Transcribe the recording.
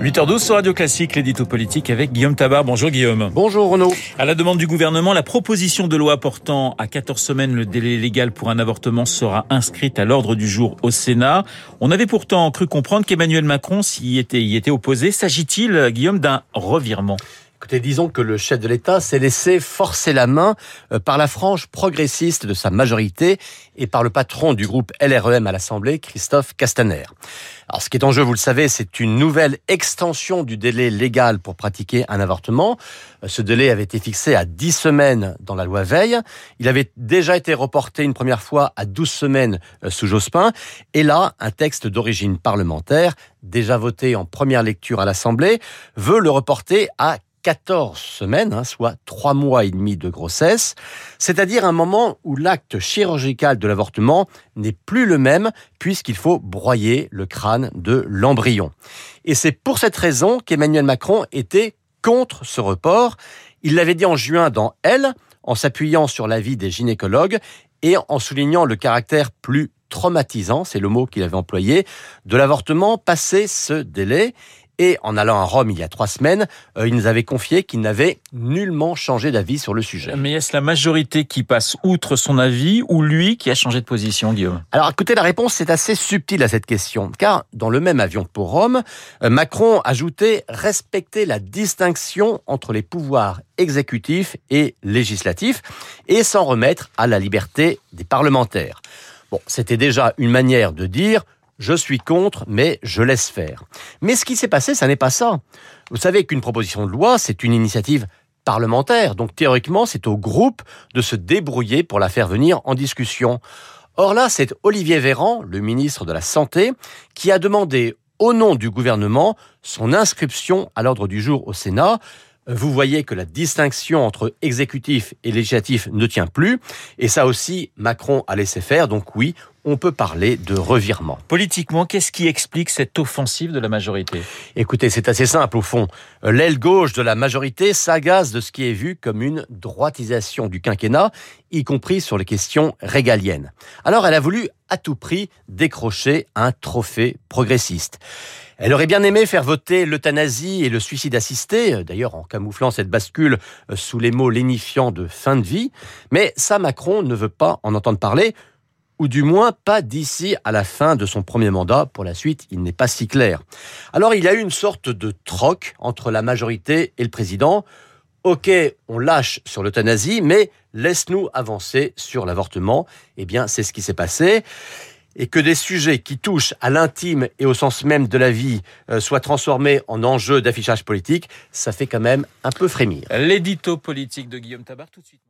8h12 sur Radio Classique, l'édito politique avec Guillaume Tabar. Bonjour Guillaume. Bonjour Renaud. À la demande du gouvernement, la proposition de loi portant à 14 semaines le délai légal pour un avortement sera inscrite à l'ordre du jour au Sénat. On avait pourtant cru comprendre qu'Emmanuel Macron s'y était, y était opposé. S'agit-il, Guillaume, d'un revirement? Écoutez, disons que le chef de l'État s'est laissé forcer la main euh, par la frange progressiste de sa majorité et par le patron du groupe LREM à l'Assemblée, Christophe Castaner. Alors, ce qui est en jeu, vous le savez, c'est une nouvelle extension du délai légal pour pratiquer un avortement. Euh, ce délai avait été fixé à 10 semaines dans la loi Veil. Il avait déjà été reporté une première fois à 12 semaines euh, sous Jospin. Et là, un texte d'origine parlementaire, déjà voté en première lecture à l'Assemblée, veut le reporter à 14 semaines, hein, soit 3 mois et demi de grossesse, c'est-à-dire un moment où l'acte chirurgical de l'avortement n'est plus le même puisqu'il faut broyer le crâne de l'embryon. Et c'est pour cette raison qu'Emmanuel Macron était contre ce report. Il l'avait dit en juin dans Elle, en s'appuyant sur l'avis des gynécologues et en soulignant le caractère plus traumatisant, c'est le mot qu'il avait employé, de l'avortement passé ce délai. Et en allant à Rome il y a trois semaines, euh, il nous avait confié qu'il n'avait nullement changé d'avis sur le sujet. Mais est-ce la majorité qui passe outre son avis ou lui qui a changé de position, Guillaume? Alors écoutez, la réponse c'est assez subtil à cette question, car dans le même avion pour Rome, euh, Macron ajoutait respecter la distinction entre les pouvoirs exécutifs et législatifs et s'en remettre à la liberté des parlementaires. Bon, c'était déjà une manière de dire je suis contre, mais je laisse faire. Mais ce qui s'est passé, ça n'est pas ça. Vous savez qu'une proposition de loi, c'est une initiative parlementaire, donc théoriquement, c'est au groupe de se débrouiller pour la faire venir en discussion. Or là, c'est Olivier Véran, le ministre de la Santé, qui a demandé au nom du gouvernement son inscription à l'ordre du jour au Sénat. Vous voyez que la distinction entre exécutif et législatif ne tient plus. Et ça aussi, Macron a laissé faire. Donc oui, on peut parler de revirement. Politiquement, qu'est-ce qui explique cette offensive de la majorité? Écoutez, c'est assez simple au fond. L'aile gauche de la majorité s'agace de ce qui est vu comme une droitisation du quinquennat, y compris sur les questions régaliennes. Alors elle a voulu à tout prix décrocher un trophée progressiste. Elle aurait bien aimé faire voter l'euthanasie et le suicide assisté, d'ailleurs en camouflant cette bascule sous les mots lénifiants de fin de vie, mais ça Macron ne veut pas en entendre parler, ou du moins pas d'ici à la fin de son premier mandat. Pour la suite, il n'est pas si clair. Alors il y a eu une sorte de troc entre la majorité et le président. Ok, on lâche sur l'euthanasie, mais laisse-nous avancer sur l'avortement. Eh bien, c'est ce qui s'est passé et que des sujets qui touchent à l'intime et au sens même de la vie euh, soient transformés en enjeux d'affichage politique, ça fait quand même un peu frémir. L'édito politique de Guillaume Tabar tout de suite.